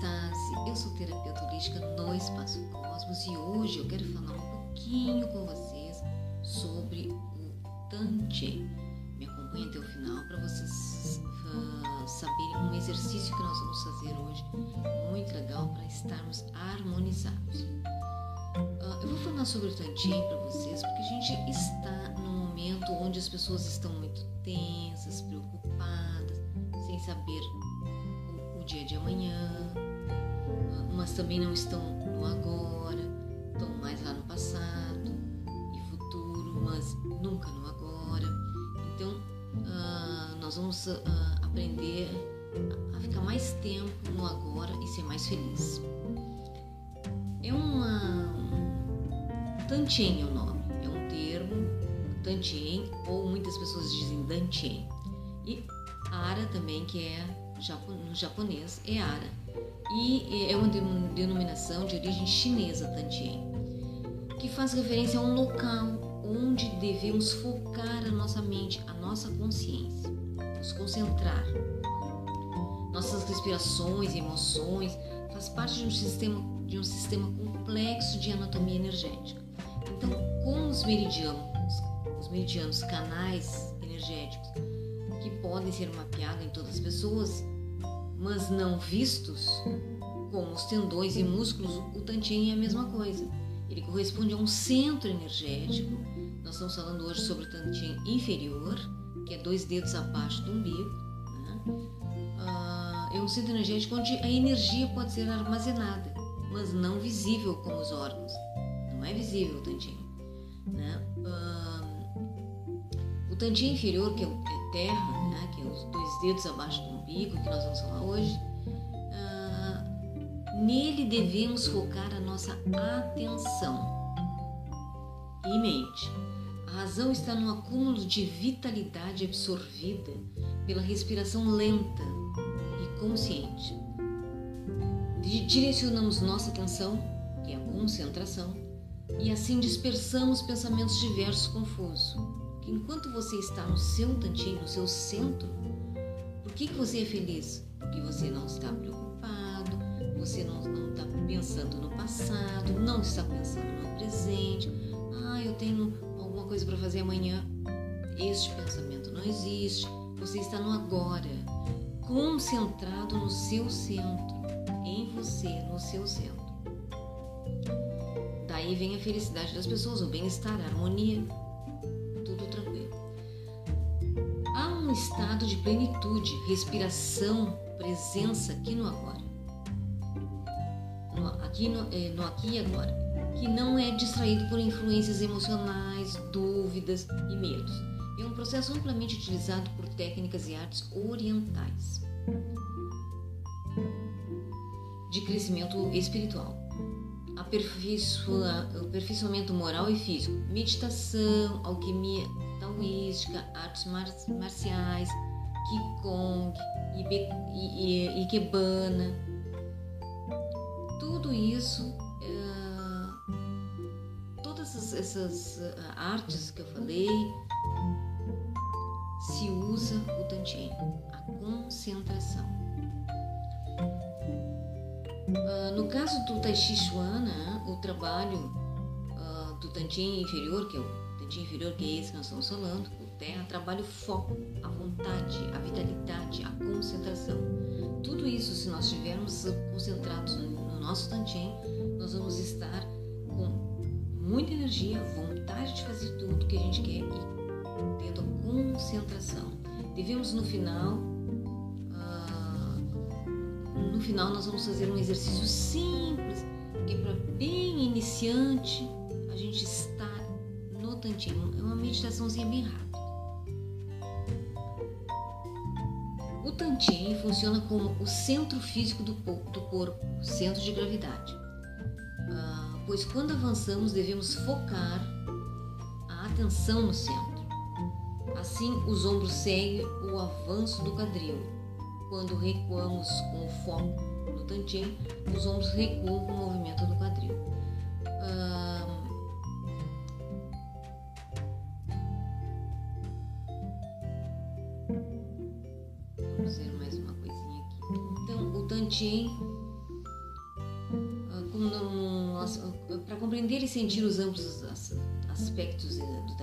Stasi, eu sou terapeuta holística no Espaço Cosmos e hoje eu quero falar um pouquinho com vocês sobre o Tantien. Me acompanhe até o final para vocês uh, saberem um exercício que nós vamos fazer hoje, muito legal para estarmos harmonizados. Uh, eu vou falar sobre o Tantien para vocês porque a gente está num momento onde as pessoas estão muito tensas, preocupadas, sem saber dia de amanhã, mas também não estão no agora, estão mais lá no passado e futuro, mas nunca no agora. Então, uh, nós vamos uh, aprender a ficar mais tempo no agora e ser mais feliz. É uma. Tantien é o nome, é um termo, Tantien, ou muitas pessoas dizem Dantien. E Ara também, que é no japonês é Ara e é uma denominação de origem chinesa Tantien, que faz referência a um local onde devemos focar a nossa mente, a nossa consciência, nos concentrar. Nossas respirações e emoções faz parte de um sistema de um sistema complexo de anatomia energética. Então, com os meridianos, os meridianos canais energéticos que podem ser mapeados em todas as pessoas, mas não vistos, como os tendões e músculos, o Tantien é a mesma coisa. Ele corresponde a um centro energético. Nós estamos falando hoje sobre o Tantien inferior, que é dois dedos abaixo do umbigo. Né? Ah, é um centro energético onde a energia pode ser armazenada, mas não visível como os órgãos. Não é visível o Tantien. Né? Ah, o Tantien inferior, que é, é terra, né? que os dois dedos abaixo do umbigo, que nós vamos falar hoje, uh, nele devemos focar a nossa atenção e mente. A razão está no acúmulo de vitalidade absorvida pela respiração lenta e consciente. Direcionamos nossa atenção, que é a concentração, e assim dispersamos pensamentos diversos confusos que enquanto você está no seu tantinho, no seu centro, que, que você é feliz? Porque você não está preocupado, você não está pensando no passado, não está pensando no presente. Ah, eu tenho alguma coisa para fazer amanhã. Este pensamento não existe. Você está no agora, concentrado no seu centro, em você, no seu centro. Daí vem a felicidade das pessoas, o bem-estar, a harmonia. Um estado de plenitude, respiração, presença aqui no agora. No, aqui, no, é, no aqui e agora. Que não é distraído por influências emocionais, dúvidas e medos. É um processo amplamente utilizado por técnicas e artes orientais de crescimento espiritual. Aperfeiçoa, aperfeiçoamento moral e físico, meditação, alquimia, taoística, artes marciais, Qigong, Ikebana. Tudo isso, é, todas essas, eh, artes que eu falei, se usa o Tantien, a concentração. Uh, no caso do Tai Chi Chuan, né, o trabalho uh, do Tantien inferior, que é o de inferior, que que nós estamos falando, o terra trabalha o foco, a vontade, a vitalidade, a concentração. Tudo isso, se nós estivermos concentrados no nosso tantien, nós vamos estar com muita energia, vontade de fazer tudo que a gente quer e tendo a concentração. Devemos no final, uh, no final nós vamos fazer um exercício simples, que é para bem iniciante a gente estar tantinho, é uma meditaçãozinha bem rápida. O Tantien funciona como o centro físico do, do corpo, centro de gravidade. Ah, pois quando avançamos devemos focar a atenção no centro. Assim, os ombros seguem o avanço do quadril. Quando recuamos com o foco no Tantien, os ombros recuam com o movimento do quadril.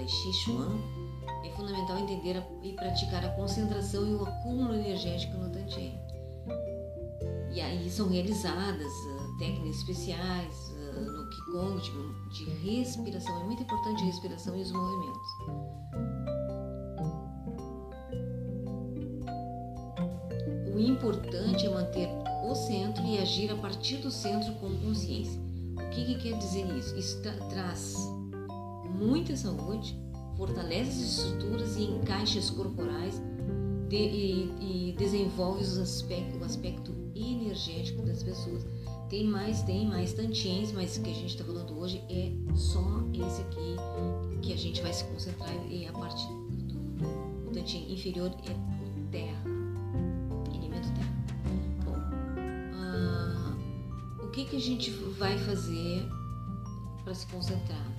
Chuan, é fundamental entender e praticar a concentração e o acúmulo energético no Tantien. E aí são realizadas uh, técnicas especiais uh, no Qigong de, de respiração. É muito importante a respiração e os movimentos. O importante é manter o centro e agir a partir do centro com consciência. O que, que quer dizer isso? Isso tra traz muita saúde, fortalece as estruturas e encaixes corporais de, e, e, desenvolve os o aspecto energético das pessoas. Tem mais, tem mais tantiens, mas o que a gente está falando hoje é só esse aqui que a gente vai se concentrar e a parte do, do tantien inferior é o terra, elemento terra. Bom, uh, o que, que a gente vai fazer para se concentrar?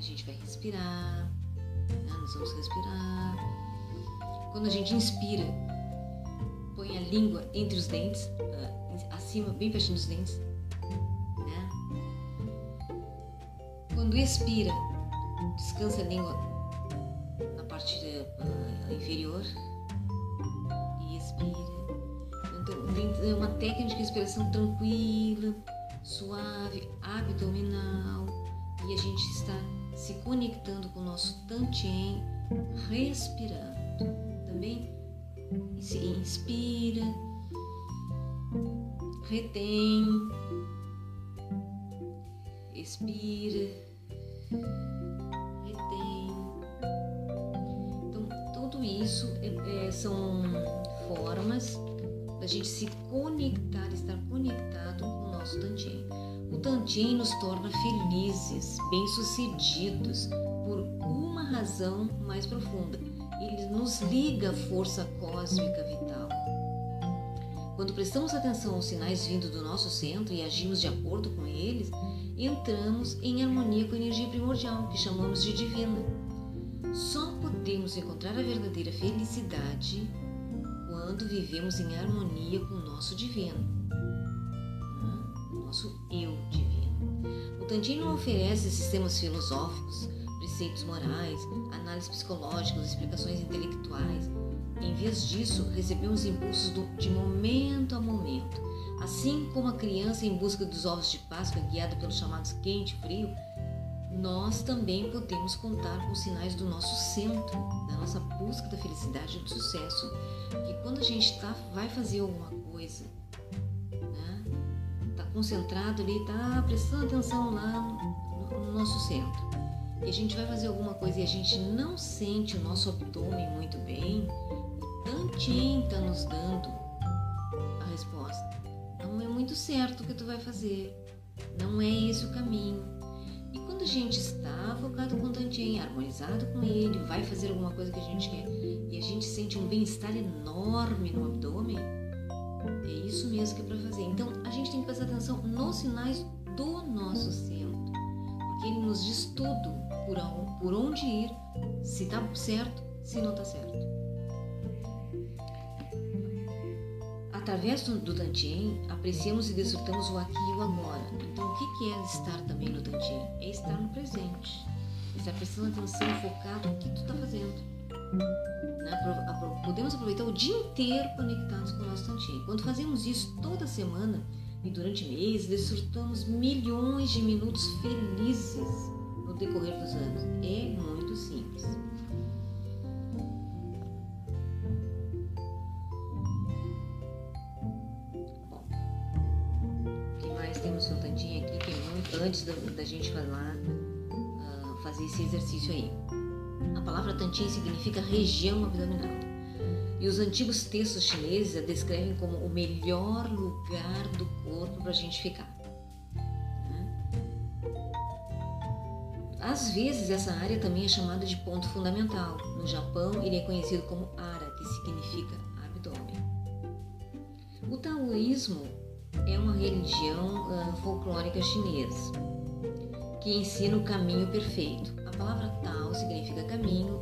A gente vai respirar, né? nós vamos respirar. Quando a gente inspira, põe a língua entre os dentes, uh, acima, bem pertinho dos dentes. Né? Quando expira, descansa a língua na parte uh, inferior e expira. Então, tem uma técnica de respiração tranquila, suave, abdominal e a gente está se conectando com o nosso Tantien, respirando. Também se inspira, retém, expira, retém. Então, tudo isso é, é, são formas da gente se conectar, estar conectado com o nosso Tantien. O Tantien nos torna felizes, bem-sucedidos por uma razão mais profunda. Ele nos liga à força cósmica vital. Quando prestamos atenção aos sinais vindo do nosso centro e agimos de acordo com eles, entramos em harmonia com a energia primordial, que chamamos de divina. Só podemos encontrar a verdadeira felicidade quando vivemos em harmonia com o nosso divino nosso eu divino. O Tantien não oferece sistemas filosóficos, preceitos morais, análises psicológicas, explicações intelectuais. Em vez disso, recebemos impulsos do, de momento a momento. Assim como a criança em busca dos ovos de Páscoa, guiada pelos chamados quente e frio, nós também podemos contar com sinais do nosso centro, da nossa busca da felicidade e do sucesso. Que quando a gente tá, vai fazer alguma coisa concentrado ali, tá prestando atenção lá no, no nosso centro. E a gente vai fazer alguma coisa e a gente não sente o nosso abdômen muito bem, tantinho tá nos dando a resposta. Não é muito certo o que tu vai fazer. Não é esse o caminho. E quando a gente está focado com o Tantien, harmonizado com ele, vai fazer alguma coisa que a gente quer e a gente sente um bem-estar enorme no abdômen, é isso mesmo que é para fazer. Então a gente tem que prestar atenção nos sinais do nosso centro, porque ele nos diz tudo por, por onde ir, se está certo, se não está certo. Através do, Tantien, apreciamos e desfrutamos o aqui e o agora. Então, o que é estar também no Tantien? É estar no presente. Estar prestando atenção, focado no que tu está fazendo. Né? Podemos aproveitar o dia inteiro conectados com o nosso Tantien. Quando fazemos isso toda semana e durante meses, desfrutamos milhões de minutos felizes no decorrer dos anos. É muito simples. O que mais temos no Tantien aqui? É antes da, da gente falar, uh, fazer esse exercício aí. Palavra Tantin significa região abdominal. E os antigos textos chineses a descrevem como o melhor lugar do corpo para a gente ficar. Né? Às vezes, essa área também é chamada de ponto fundamental. No Japão, ele é conhecido como Ara, que significa abdômen. O taoísmo é uma religião uh, folclórica chinesa que ensina o caminho perfeito. A palavra Tao significa caminho,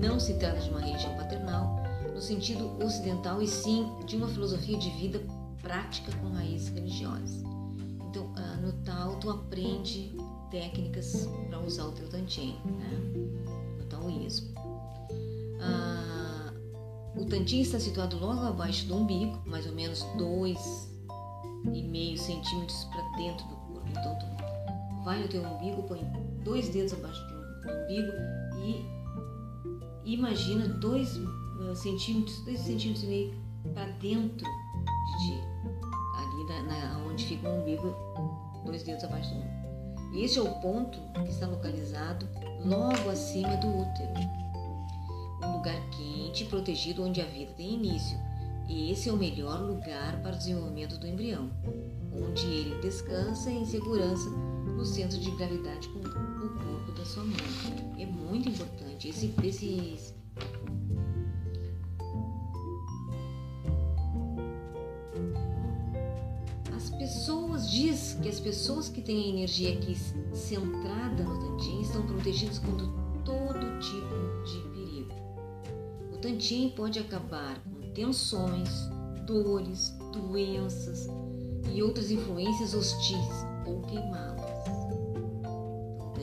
não se trata de uma religião paternal no sentido ocidental, e sim de uma filosofia de vida prática com raízes religiosas. Então, tu aprende técnicas para usar o teu tantien, né? o taoísmo. Ah, o tantien está situado logo abaixo do umbigo, mais ou menos dois e meio centímetros para dentro do corpo. Então tu vai no teu umbigo, põe dois dedos abaixo do umbigo e imagina dois uh, centímetros, dois centímetros e meio para dentro de ti, ali na, na, onde fica o umbigo, dois dedos abaixo do umbigo. E esse é o ponto que está localizado logo acima do útero. Um lugar quente e protegido onde a vida tem início. E esse é o melhor lugar para o desenvolvimento do embrião, onde ele descansa em segurança no centro de gravidade com o corpo da sua mãe. É muito importante. Esse, esses diz que as pessoas que têm a energia aqui centrada no Tantien estão protegidas contra todo tipo de perigo. O Tantien pode acabar com tensões, dores, doenças e outras influências hostis ou queimá-las.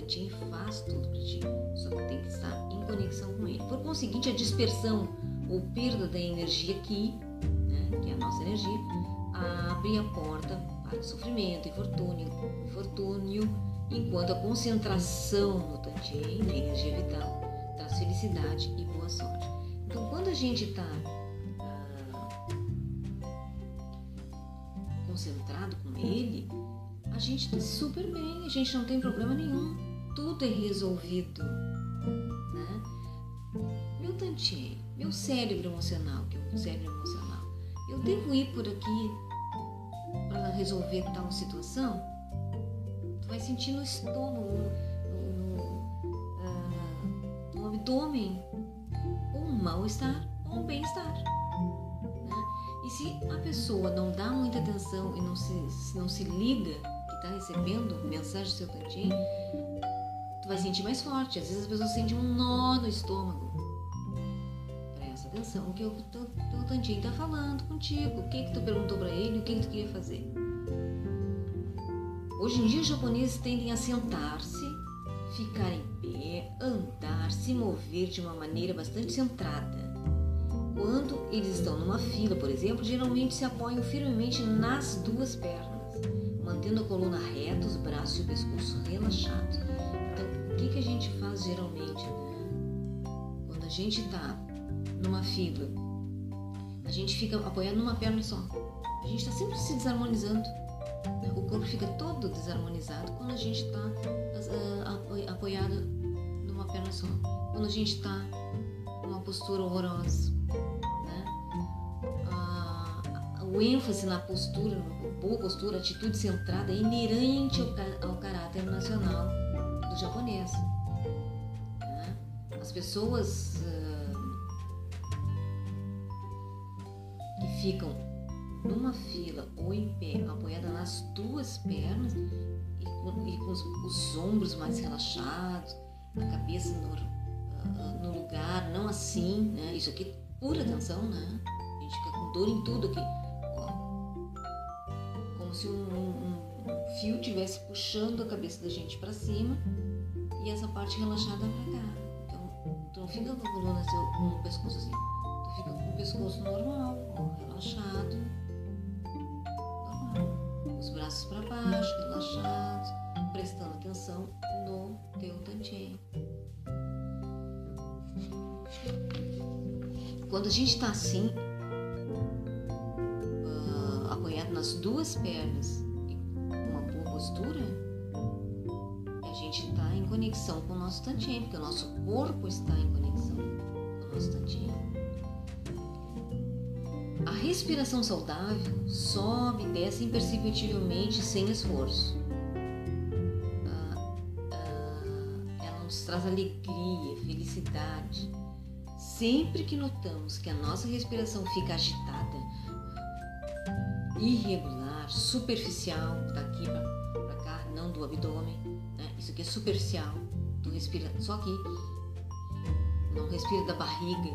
Tantien faz tudo para ti, só que tem que estar em conexão com ele. Por conseguinte, a dispersão ou perda da energia aqui, né, que é a nossa energia, abre a porta para sofrimento, infortúnio, infortúnio, enquanto a concentração no Tantien, na energia vital, traz felicidade e boa sorte. Então, quando a gente está ah, concentrado com ele, a gente está super bem, a gente não tem problema nenhum, tudo é resolvido. Né? Meu Tantien, meu cérebro emocional, que é o cérebro emocional, eu devo ir por aqui para resolver tal situação, tu vai sentir no estômago, no, no, uh, no abdômen, um mal-estar ou um bem-estar. Né? E se a pessoa não dá muita atenção e não se, não se liga que está recebendo mensagem do seu cantinho, tu vai sentir mais forte. Às vezes a pessoa sente um nó no estômago atenção o que o teu, Tantinho está falando contigo, o que que tu perguntou para ele, o que que tu queria fazer. Hoje em dia os japoneses tendem a sentar-se, ficar em pé, andar, se mover de uma maneira bastante centrada. Quando eles estão numa fila, por exemplo, geralmente se apoiam firmemente nas duas pernas, mantendo a coluna reta, os braços e o pescoço relaxados. Que, que a gente faz geralmente? Quando a gente está numa fila, a gente fica apoiando numa perna só. A gente está sempre se desarmonizando. Né? O corpo fica todo desarmonizado quando a gente está uh, apoiado numa perna só. Quando a gente está numa postura horrorosa. Né? Uh, o ênfase na postura, boa postura, atitude centrada é inerente ao, ao caráter nacional do japonês. Né? As pessoas uh, ficam numa fila ou em pé, apoiada nas duas pernas e com, e com os, os, ombros mais relaxados, a cabeça no, uh, no, lugar, não assim, né? Isso aqui é pura atenção, né? A gente fica com dor em tudo aqui, ó. Como se um, um, um fio estivesse puxando a cabeça da gente para cima e essa parte relaxada para cá. Então, tu não fica com a coluna com o pescoço assim fica com o pescoço normal, relaxado. Normal. Os braços para baixo, relaxados, prestando atenção no teu tantien. Quando a gente está assim, uh, apoiado nas duas pernas com uma boa postura, gente está em conexão com o nosso tantien, porque o nosso corpo está em conexão com o nosso tantien. A respiração saudável sobe e desce imperceptivelmente sem esforço. Ah, ah, ela nos traz alegria, felicidade. Sempre que notamos que a nossa respiração fica agitada, irregular, superficial, daqui para cá, não do abdômen? Isso aqui é superficial, tu respira só aqui, não respira da barriga,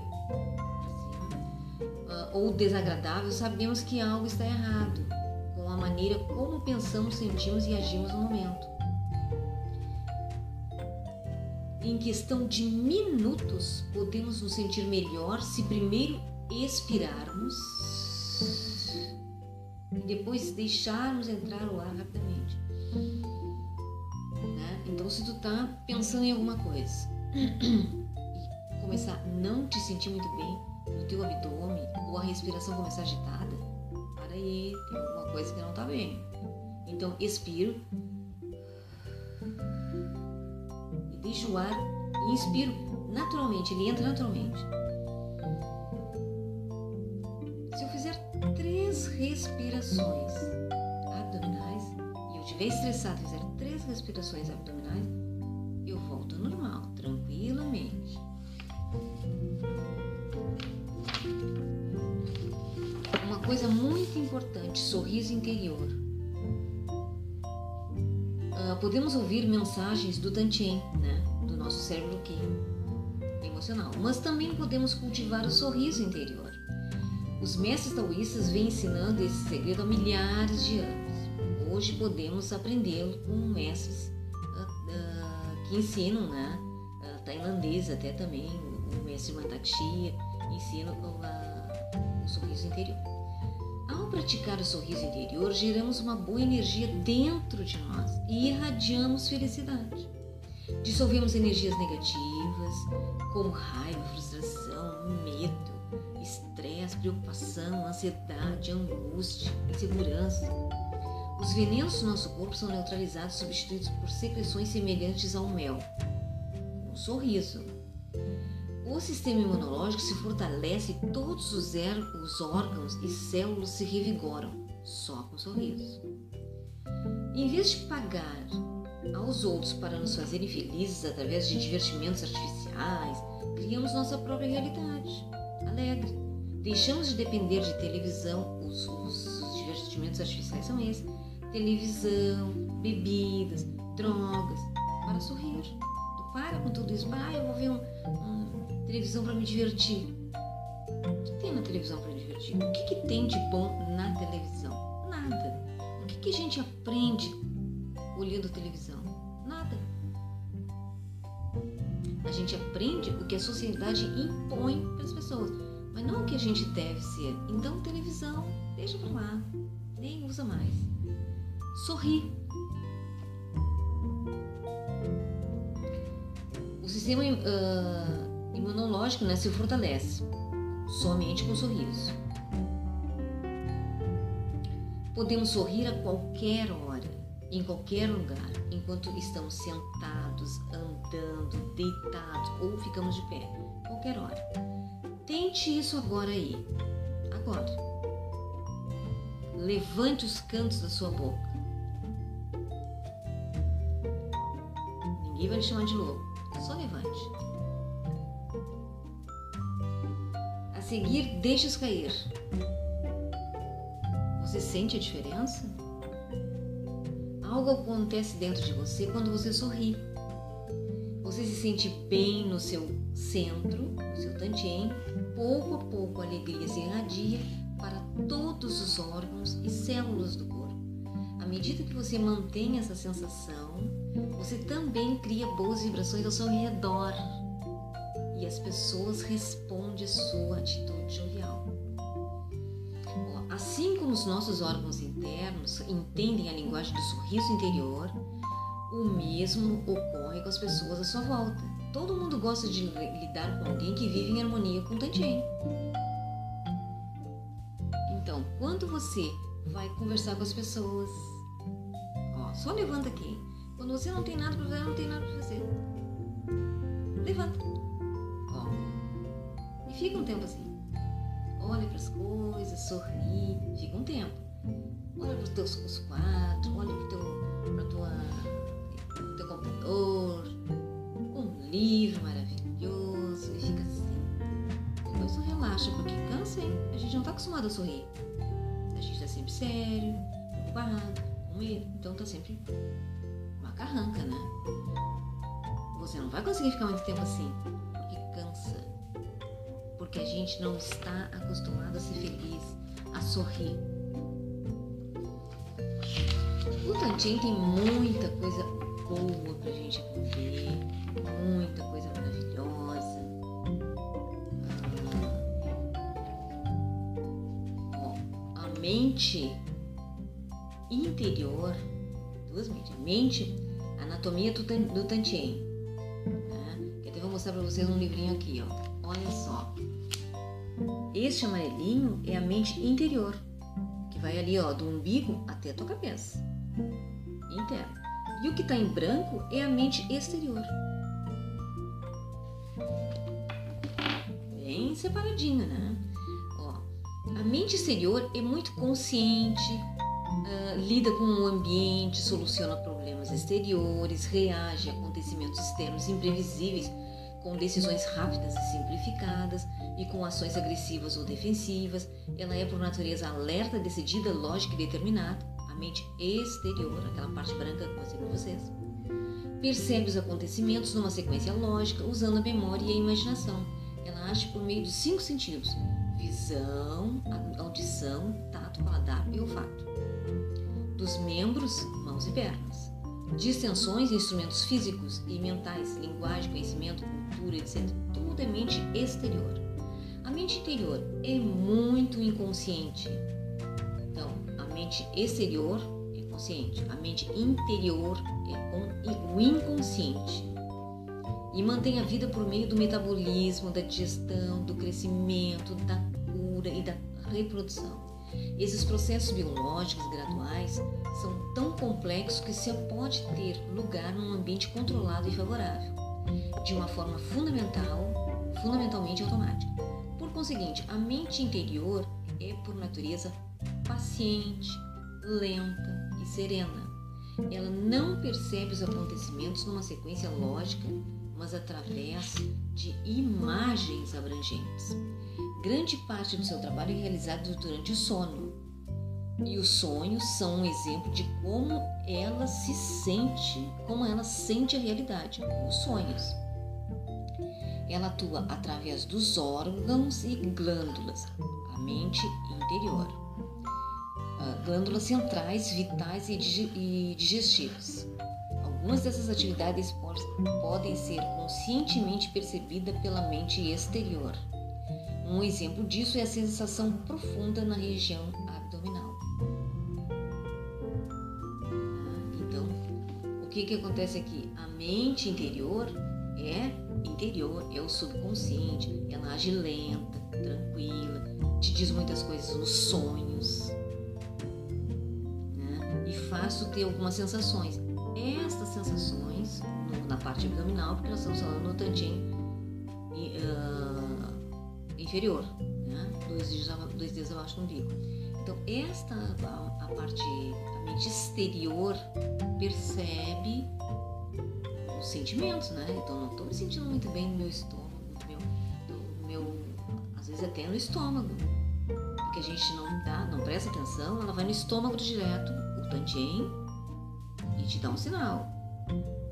uh, ou desagradável, sabemos que algo está errado com a maneira como pensamos, sentimos e agimos no momento. Em questão de minutos, podemos nos sentir melhor se primeiro expirarmos e depois deixarmos entrar o ar rapidamente. Então, se tu tá pensando em alguma coisa e começar a não te sentir muito bem no teu abdômen ou a respiração começar agitada, para aí, tem alguma coisa que não tá bem. Então, expiro e deixo o ar e inspiro naturalmente, ele entra naturalmente. Se eu fizer três respirações abdominais e eu estiver estressado fizer respirações abdominais, eu volto ao normal, tranquilamente. Uma coisa muito importante, sorriso interior. Uh, podemos ouvir mensagens do Tantien, né? do nosso cérebro que emocional, mas também podemos cultivar o sorriso interior. Os mestres taoístas vêm ensinando esse segredo há milhares de anos. Hoje podemos aprendê-lo com mestres uh, uh, que ensinam, né? Uh, tailandês até também, o mestre Mantakshia ensina o sorriso interior. Ao praticar o sorriso interior, geramos uma boa energia dentro de nós e irradiamos felicidade. Dissolvemos energias negativas, como raiva, frustração, medo, estresse, preocupação, ansiedade, angústia, insegurança. Os venenos do nosso corpo são neutralizados, substituídos por secreções semelhantes ao mel. Um sorriso. O sistema imunológico se fortalece e todos os, er os órgãos e células se revigoram só com sorriso. Em vez de pagar aos outros para nos fazerem felizes através de divertimentos artificiais, criamos nossa própria realidade, alegre. Deixamos de depender de televisão, os, os divertimentos artificiais são esses: televisão, bebidas, drogas, para sorrir. Tu para com tudo isso, ah, eu vou ver um, um televisão para me divertir. O que tem na televisão para me divertir? O que, que tem de bom na televisão? Nada. O que, que a gente aprende olhando televisão? Nada. A gente aprende o que a sociedade impõe para as pessoas, mas não o que a gente deve ser. Então, televisão, deixa para lá, nem usa mais. Sorri. O sistema uh, imunológico né, se fortalece somente com sorriso. Podemos sorrir a qualquer hora em qualquer lugar, enquanto estamos sentados, andando, deitados ou ficamos de pé, qualquer hora. Tente isso agora aí. Agora. Levante os cantos da sua boca. Vai lhe chamar de louco. Só levante. A seguir, deixe-os cair. Você sente a diferença? Algo acontece dentro de você quando você sorri. Você se sente bem no seu centro, no seu tantien. Pouco a pouco a alegria se irradia para todos os órgãos e células do corpo. Medida que você mantém essa sensação, você também cria boas vibrações ao seu redor e as pessoas respondem à sua atitude jovial. Assim como os nossos órgãos internos entendem a linguagem do sorriso interior, o mesmo ocorre com as pessoas à sua volta. Todo mundo gosta de lidar com alguém que vive em harmonia com o Tantien. Então, quando você vai conversar com as pessoas, só levanta aqui. Quando você não tem nada para fazer, não tem nada para fazer. Levanta. Ó. E fica um tempo assim olha para as coisas, sorri, fica um tempo. Olha para os teus os quadros, olha para teu, tua, teu computador, um livro maravilhoso e fica assim. Depois tu relaxa, porque cansa, hein? A gente não está acostumado a sorrir. A gente está sempre sério, preocupado, então está sempre uma carranca, né? Você não vai conseguir ficar muito tempo assim, porque cansa porque a gente não está acostumado a ser feliz, a sorrir. O Tantien tem muita coisa boa pra gente aprender, muita coisa maravilhosa. Ah, a mente interior, duas mentes, mente, anatomia do, do Tantien. Né? Que até vou mostrar pra vocês um livrinho aqui, ó. Olha só. Este amarelinho é a mente interior, que vai ali, ó, do umbigo até a tua cabeça. Interno. E o que está em branco é a mente exterior. Bem separadinho, né? Ó, a mente exterior é muito consciente, uh, lida com o ambiente, soluciona problemas exteriores, reage a acontecimentos externos imprevisíveis com decisões rápidas e simplificadas e com ações agressivas ou defensivas. Ela é por natureza alerta, decidida, lógica e determinada. A mente exterior, aquela parte branca que eu mostrei para vocês, percebe os acontecimentos numa sequência lógica, usando a memória e a imaginação. Ela age por meio dos cinco sentidos: visão, audição, tato, paladar e olfato. Dos membros, mãos e pernas. Distensões, instrumentos físicos e mentais, linguagem, conhecimento, cultura, etc. Tudo é mente exterior. A mente interior é muito inconsciente. Então, a mente exterior é consciente, a mente interior é o inconsciente. E mantém a vida por meio do metabolismo, da digestão, do crescimento, da cura e da reprodução. Esses processos biológicos graduais são tão complexos que se pode ter lugar num ambiente controlado e favorável, de uma forma fundamental, fundamentalmente automática. Por conseguinte, a mente interior é por natureza paciente, lenta e serena. Ela não percebe os acontecimentos numa sequência lógica, mas através de imagens abrangentes. Grande parte do seu trabalho é realizado durante o sono. E os sonhos são um exemplo de como ela se sente, como ela sente a realidade, os sonhos. Ela atua através dos órgãos e glândulas, a mente interior. Uh, glândulas centrais, vitais e digestivas. Algumas dessas atividades podem ser conscientemente percebidas pela mente exterior. Um exemplo disso é a sensação profunda na região abdominal. Então, o que, que acontece aqui? A mente interior é interior, é o subconsciente, ela age lenta, tranquila, te diz muitas coisas nos sonhos né? e faz ter algumas sensações. Estas sensações, no, na parte abdominal, porque nós estamos falando no Tantien, uh, inferior, né? dois, dedos, dois dedos abaixo do umbigo. Então, esta, a, a parte, a mente exterior percebe os sentimentos, né? Então, não estou me sentindo muito bem no meu estômago, no meu, meu, às vezes até no estômago, porque a gente não dá, não presta atenção, ela vai no estômago direto, o tantien, e te dá um sinal.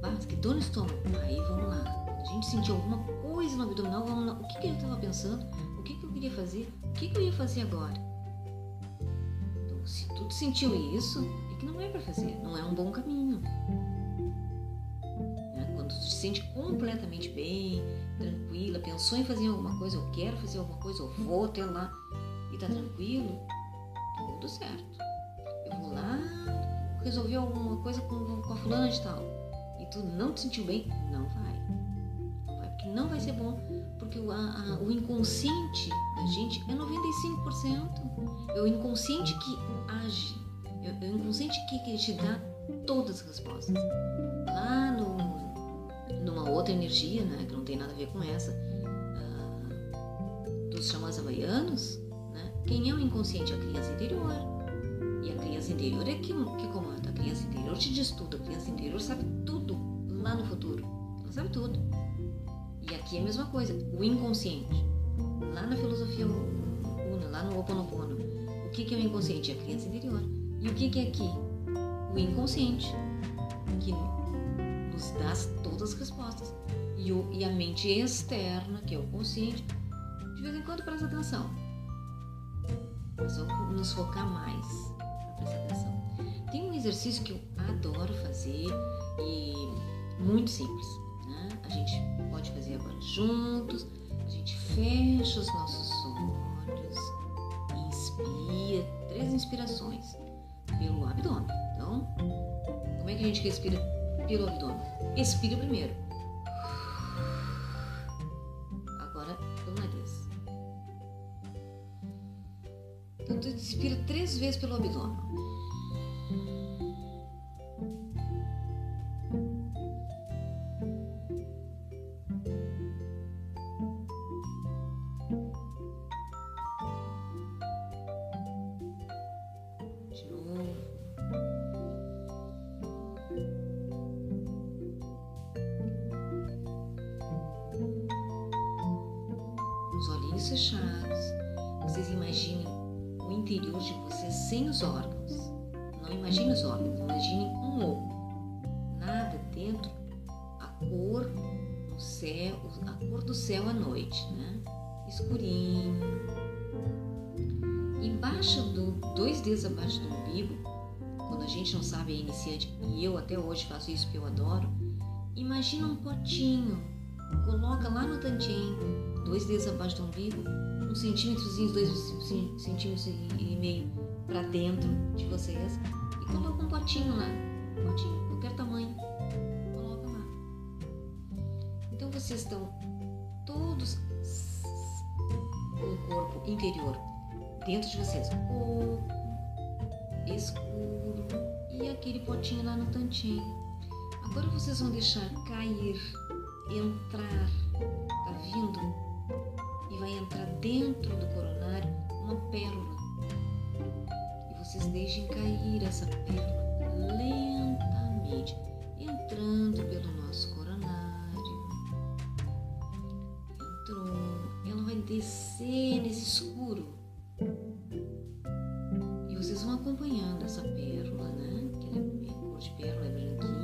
Ah, que dor no estômago. Aí, vamos lá. A gente sentiu alguma coisa no abdominal, vamos lá. O que, que eu estava pensando? Queria fazer? O que, eu ia fazer agora? Então, se tu sentiu isso, é que não é para fazer, não é um bom caminho. Né? Quando tu te sente completamente bem, tranquila, pensou em fazer alguma coisa, eu quero fazer alguma coisa, eu vou até lá e tá tranquilo, tudo certo. Eu vou lá resolver alguma coisa com, com a fulana de tal e tu não te sentiu bem, não vai que não vai ser bom, porque o, a, o inconsciente da gente é 95%. É o inconsciente que age, é, é o inconsciente que, que te dá todas as respostas. Lá no, numa outra energia, né, que não tem nada a ver com essa, uh, dos chamados havaianos, né, quem é o inconsciente? A criança interior. E a criança interior é que, que comanda. A criança interior te diz tudo. A criança interior sabe tudo lá no futuro. Ela sabe tudo. E aqui é a mesma coisa, o inconsciente. Lá na filosofia Una, lá no Oponopono, o que, é o inconsciente? É a criança interior. E o que, é aqui? O inconsciente, que nos dá todas as respostas. E, o, e a mente externa, que é o consciente, de vez em quando presta atenção. Nós vamos nos focar mais para prestar atenção. tem um exercício que eu adoro fazer e muito simples. Né? A gente pode fazer agora juntos. A gente fecha os nossos olhos, inspira, três inspirações pelo abdômen. Então, como é que a gente respira pelo abdômen? Expira primeiro. Agora pelo nariz. Então, tu inspira três vezes pelo abdômen. Noite, né? Escurinho. Embaixo do, dois dedos abaixo do umbigo, quando a gente não sabe é iniciante, e eu até hoje faço isso porque eu adoro, imagina um potinho, coloca lá no tantinho dois dedos abaixo do umbigo, um centímetrozinho, dois centímetros e meio para dentro de vocês e coloca um potinho lá, um potinho, qualquer tamanho, coloca lá. Então vocês estão todos o corpo interior dentro de vocês, corpo escuro e aquele potinho lá no tantinho. Agora vocês vão deixar cair, entrar, tá vindo vai entrar dentro do coronário uma pérola. E vocês deixem cair essa pérola lentamente, entrando pelo vão acompanhando essa pérola, né? Que ela é cor de pérola, é branquinha,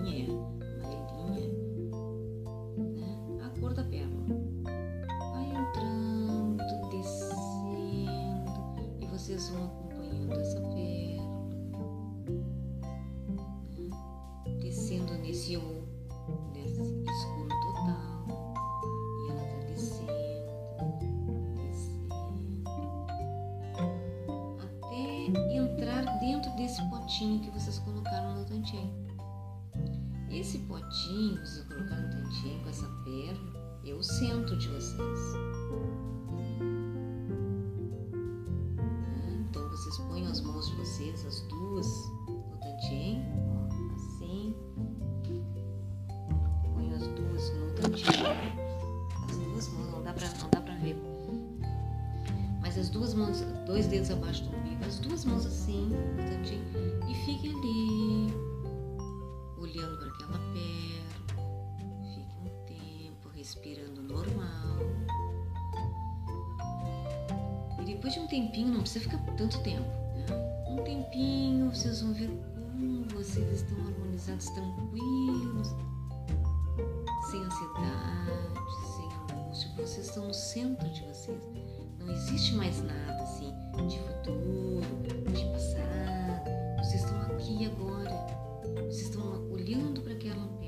respirando normal. E depois de um tempinho, não precisa ficar tanto tempo um tempinho, vocês vão ver como vocês estão harmonizados, tranquilos, sem ansiedade, sem angústia, vocês estão no centro de vocês. Não existe mais nada assim de futuro, de passado. Vocês estão aqui agora. Vocês estão olhando para aquela pérola.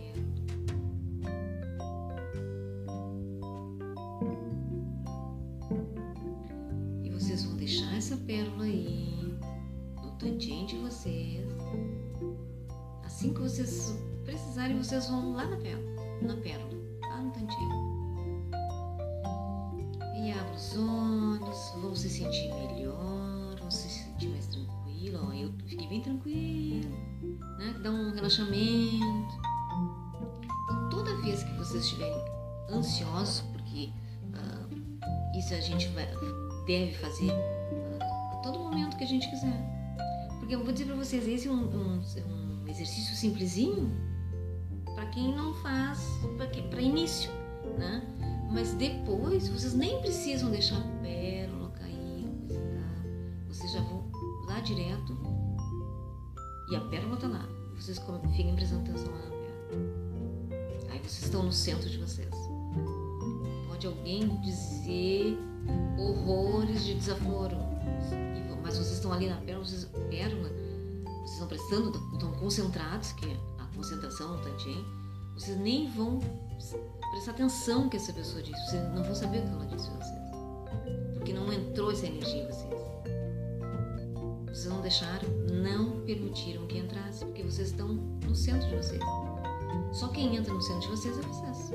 Assim que vocês precisarem, vocês vão lá na pérola, na pérola, lá no tantinho. E abre os olhos, vão se sentir melhor, vão se sentir mais tranquilo. Ó, eu fiquei bem tranquilo, né? Dá um relaxamento. Então, toda vez que vocês estiverem ansiosos, porque uh, isso a gente vai, deve fazer uh, a todo momento que a gente quiser porque eu vou dizer para vocês, esse é um, um, um exercício simplesinho para quem não faz, para início, né? Mas depois vocês nem precisam deixar pérola cair, coisa e tal. Vocês já vão lá direto e a pérola tá lá. Vocês fiquem prestando atenção lá na pérola. Aí vocês estão no centro de vocês. Pode alguém dizer horrores de desaforo mas vocês estão ali na pérola, vocês, pérola, estão prestando, estão concentrados, que a concentração no Tantien, vocês nem vão prestar atenção no que essa pessoa disse, vocês não vão saber o que ela disse a vocês. Porque não entrou essa energia em vocês. Vocês não deixaram, não permitiram que entrasse, porque vocês estão no centro de vocês. Só quem entra no centro de vocês é vocês.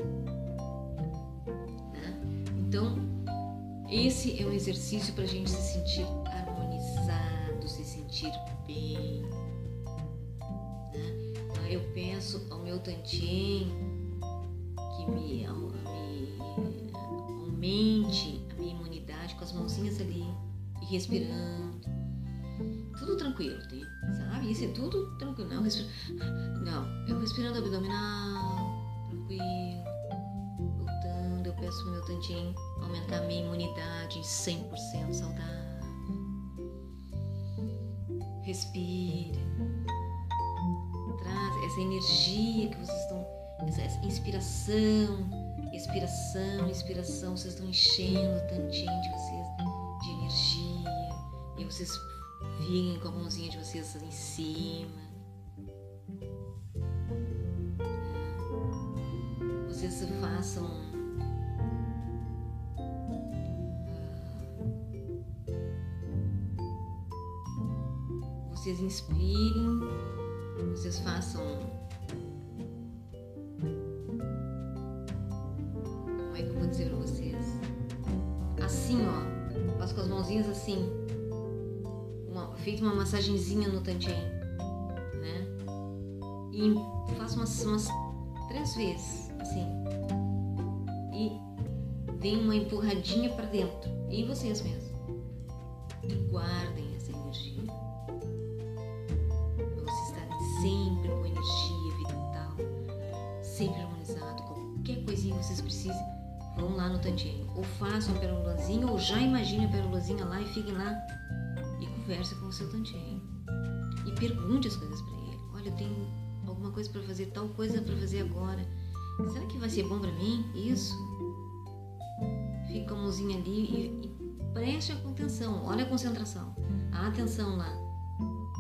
Né? Então, esse é um exercício para a gente se sentir harmonizado, se sentir bem. Eu penso ao meu tantiem que me, me aumente a minha imunidade com as mãozinhas ali e respirando. Tudo tranquilo, sabe? Isso é tudo tranquilo. Não, não eu respirando abdominal, tranquilo, voltando. Eu peço pro meu tantinho aumentar a minha imunidade em 100% saudável. Respire. Essa energia que vocês estão, essa inspiração, expiração, inspiração, vocês estão enchendo o tantinho de vocês de energia. E vocês fiquem com a mãozinha de vocês em cima. Vocês façam vocês inspirem, vocês façam. Como é que eu vou dizer pra vocês? Assim, ó. Faço com as mãozinhas assim. Uma, feito uma massagenzinha no tantien, né? E faço umas, umas três vezes, assim. E deem uma empurradinha para dentro. Em vocês mesmos. E guardem A perolazinha, ou já imagine a perolazinha lá e fiquem lá e converse com o seu Tantien. E pergunte as coisas para ele. Olha, eu tenho alguma coisa para fazer, tal coisa para fazer agora. Será que vai ser bom para mim? Isso. Fica a mãozinha ali e, e preste atenção. Olha a concentração. A atenção lá.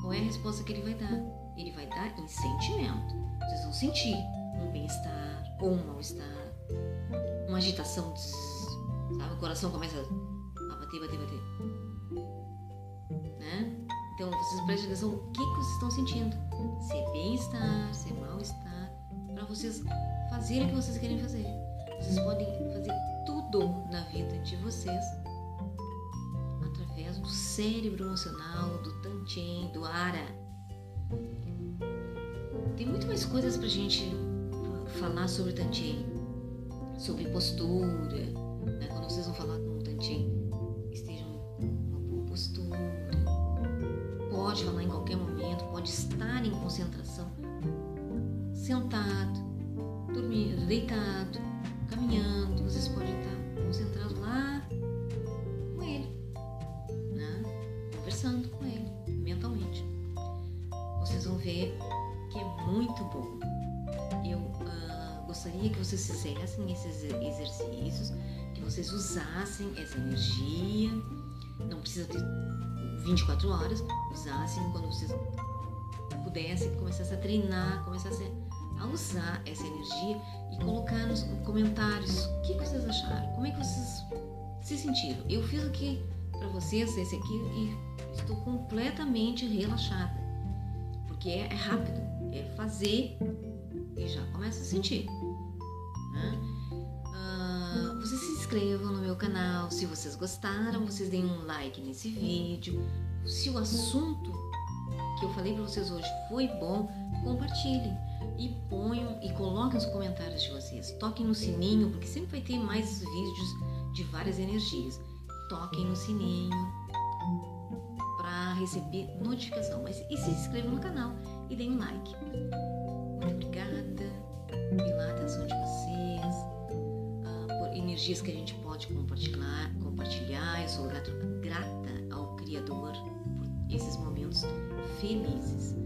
Qual é a resposta que ele vai dar? ele vai dar em sentimento. Vocês vão sentir um bem-estar ou um mal-estar, uma agitação, sabe? O coração começa a bater, bater, bater. Né? Então vocês prestem atenção o que, que vocês estão sentindo. Se é bem-estar, se é mal-estar, para vocês fazerem o que vocês querem fazer. Vocês podem fazer tudo na vida de vocês através do cérebro emocional, do tantien, do ara tem muito mais coisas pra gente falar sobre o Tantien, sobre postura, né? quando vocês vão falar com o Tantien, estejam uma boa postura. Pode falar em qualquer momento, pode estar em concentração, sentado, dormindo, deitado, caminhando, vocês podem estar concentrados lá com ele, né? conversando com ele mentalmente. Vocês vão ver que é muito bom. Eu uh, gostaria que vocês fizessem esses vocês usassem essa energia, não precisa ter 24 horas, usassem quando vocês pudessem, começassem a treinar, começassem a usar essa energia e colocar nos comentários o que vocês acharam, como é que vocês se sentiram. Eu fiz aqui para vocês esse aqui e estou completamente relaxada, porque é, é rápido é fazer e já começa a sentir. Né? Uh, vocês se inscrevam no meu canal. Se vocês gostaram, vocês deem um like nesse vídeo. Se o assunto que eu falei para vocês hoje foi bom, compartilhem e ponham e coloquem os comentários de vocês. Toquem no sininho, porque sempre vai ter mais vídeos de várias energias. Toquem no sininho para receber notificação. Mas e se inscrevam no canal e deem um like. Muito obrigada pela atenção de vocês, energias que a gente pode compartilhar. compartilhar. Eu sou grata, ao Criador por esses momentos felizes.